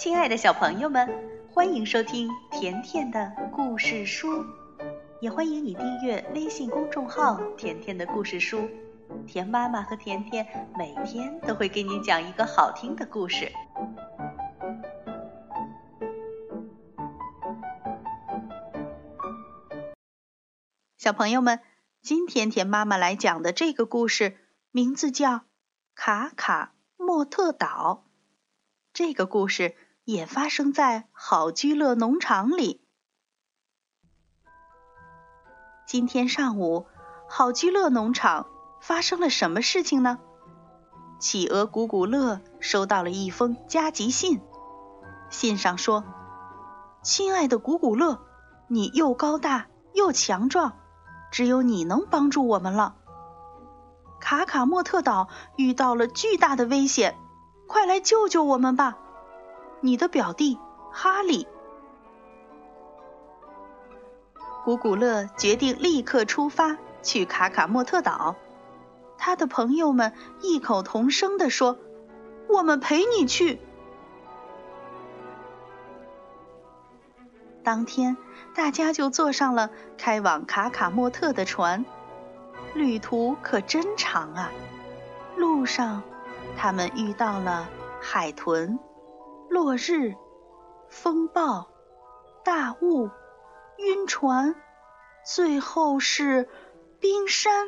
亲爱的小朋友们，欢迎收听甜甜的故事书，也欢迎你订阅微信公众号“甜甜的故事书”。甜妈妈和甜甜每天都会给你讲一个好听的故事。小朋友们，今天甜妈妈来讲的这个故事名字叫《卡卡莫特岛》。这个故事。也发生在好居乐农场里。今天上午，好居乐农场发生了什么事情呢？企鹅古古乐收到了一封加急信，信上说：“亲爱的古古乐，你又高大又强壮，只有你能帮助我们了。卡卡莫特岛遇到了巨大的危险，快来救救我们吧！”你的表弟哈利，古古乐决定立刻出发去卡卡莫特岛。他的朋友们异口同声地说：“我们陪你去。”当天，大家就坐上了开往卡卡莫特的船。旅途可真长啊！路上，他们遇到了海豚。落日、风暴、大雾、晕船，最后是冰山。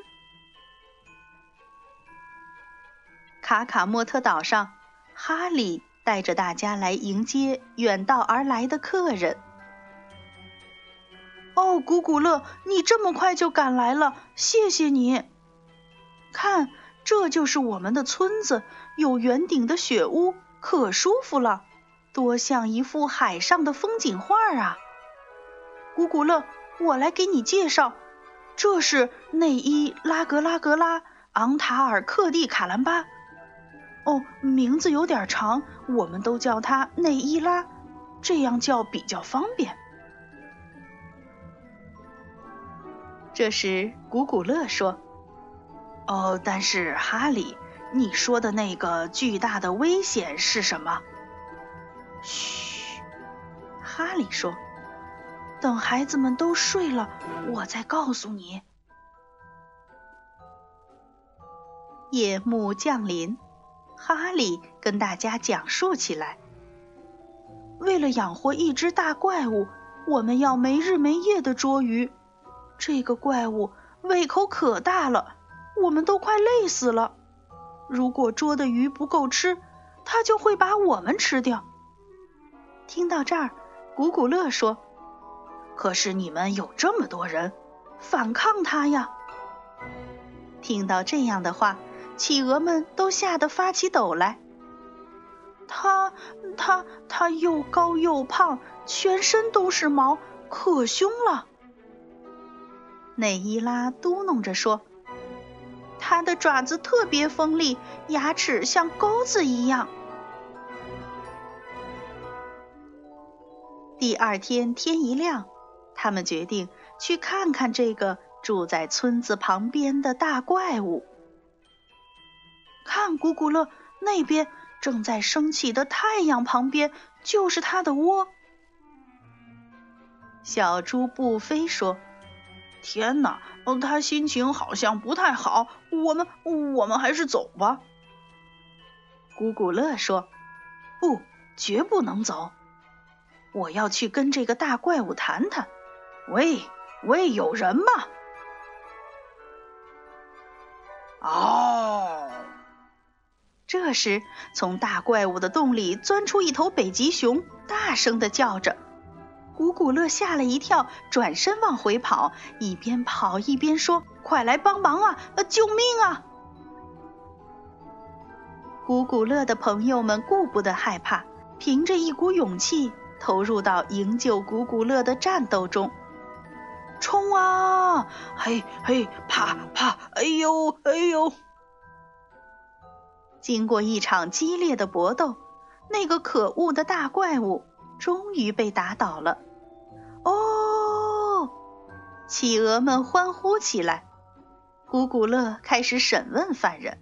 卡卡莫特岛上，哈利带着大家来迎接远道而来的客人。哦，古古乐，你这么快就赶来了，谢谢你！看，这就是我们的村子，有圆顶的雪屋，可舒服了。多像一幅海上的风景画啊！古古乐，我来给你介绍，这是内伊拉格拉格拉昂塔尔克蒂卡兰巴。哦，名字有点长，我们都叫他内伊拉，这样叫比较方便。这时，古古乐说：“哦，但是哈利，你说的那个巨大的危险是什么？”嘘，哈利说：“等孩子们都睡了，我再告诉你。”夜幕降临，哈利跟大家讲述起来：“为了养活一只大怪物，我们要没日没夜的捉鱼。这个怪物胃口可大了，我们都快累死了。如果捉的鱼不够吃，它就会把我们吃掉。”听到这儿，古古乐说：“可是你们有这么多人，反抗他呀！”听到这样的话，企鹅们都吓得发起抖来。他他他又高又胖，全身都是毛，可凶了。内伊拉嘟哝着说：“他的爪子特别锋利，牙齿像钩子一样。”第二天天一亮，他们决定去看看这个住在村子旁边的大怪物。看，古古乐那边正在升起的太阳旁边，就是他的窝。小猪布飞说：“天哪，他心情好像不太好，我们我们还是走吧。”古古乐说：“不，绝不能走。”我要去跟这个大怪物谈谈。喂喂，有人吗？哦！这时，从大怪物的洞里钻出一头北极熊，大声的叫着。古古乐吓了一跳，转身往回跑，一边跑一边说：“快来帮忙啊！救命啊！”古古乐的朋友们顾不得害怕，凭着一股勇气。投入到营救古古乐的战斗中，冲啊！嘿嘿，啪啪，哎呦哎呦！经过一场激烈的搏斗，那个可恶的大怪物终于被打倒了。哦！企鹅们欢呼起来。古古乐开始审问犯人：“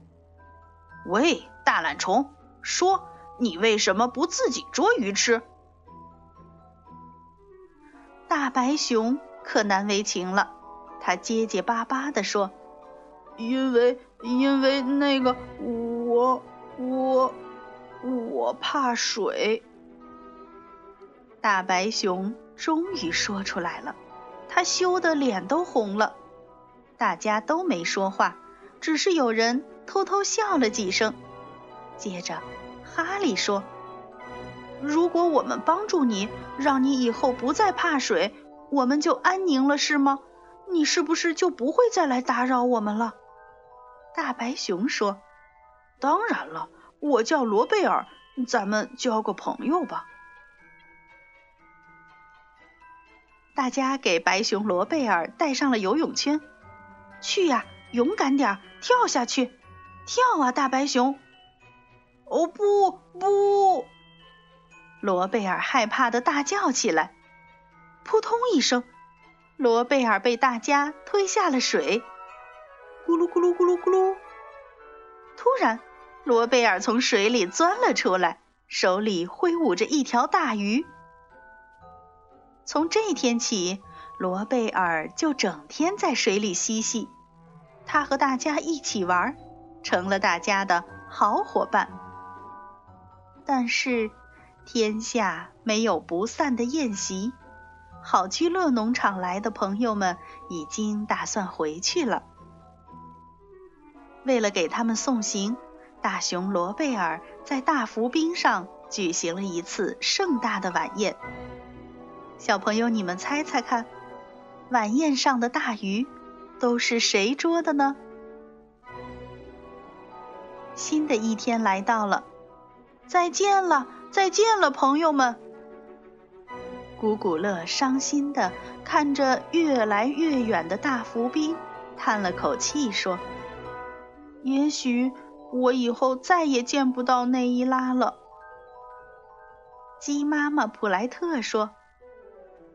喂，大懒虫，说你为什么不自己捉鱼吃？大白熊可难为情了，他结结巴巴地说：“因为，因为那个，我，我，我怕水。”大白熊终于说出来了，他羞得脸都红了。大家都没说话，只是有人偷偷笑了几声。接着，哈利说：“如果我们帮助你，让你以后不再怕水，我们就安宁了，是吗？你是不是就不会再来打扰我们了？”大白熊说：“当然了，我叫罗贝尔，咱们交个朋友吧。”大家给白熊罗贝尔戴上了游泳圈。去呀，勇敢点儿，跳下去！跳啊，大白熊！哦不不！罗贝尔害怕的大叫起来。扑通一声，罗贝尔被大家推下了水。咕噜咕噜咕噜咕噜！突然，罗贝尔从水里钻了出来，手里挥舞着一条大鱼。从这天起。罗贝尔就整天在水里嬉戏，他和大家一起玩，成了大家的好伙伴。但是，天下没有不散的宴席，好居乐农场来的朋友们已经打算回去了。为了给他们送行，大熊罗贝尔在大浮冰上举行了一次盛大的晚宴。小朋友，你们猜猜看？晚宴上的大鱼都是谁捉的呢？新的一天来到了，再见了，再见了，朋友们！古古乐伤心的看着越来越远的大浮冰，叹了口气说：“也许我以后再也见不到内伊拉了。”鸡妈妈普莱特说。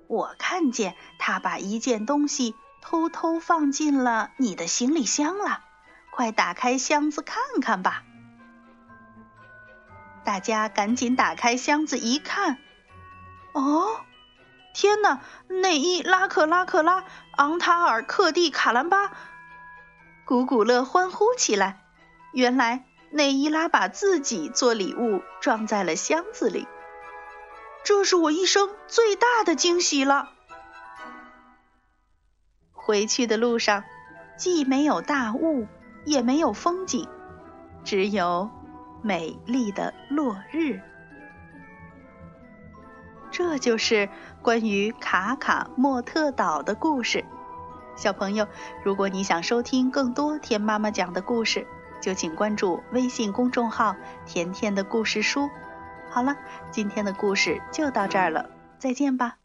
我看见他把一件东西偷偷放进了你的行李箱了，快打开箱子看看吧！大家赶紧打开箱子一看，哦，天哪！内伊拉克拉克拉昂塔尔克蒂卡兰巴，古古乐欢呼起来。原来内伊拉把自己做礼物装在了箱子里。这是我一生最大的惊喜了。回去的路上，既没有大雾，也没有风景，只有美丽的落日。这就是关于卡卡莫特岛的故事。小朋友，如果你想收听更多甜妈妈讲的故事，就请关注微信公众号“甜甜的故事书”。好了，今天的故事就到这儿了，再见吧。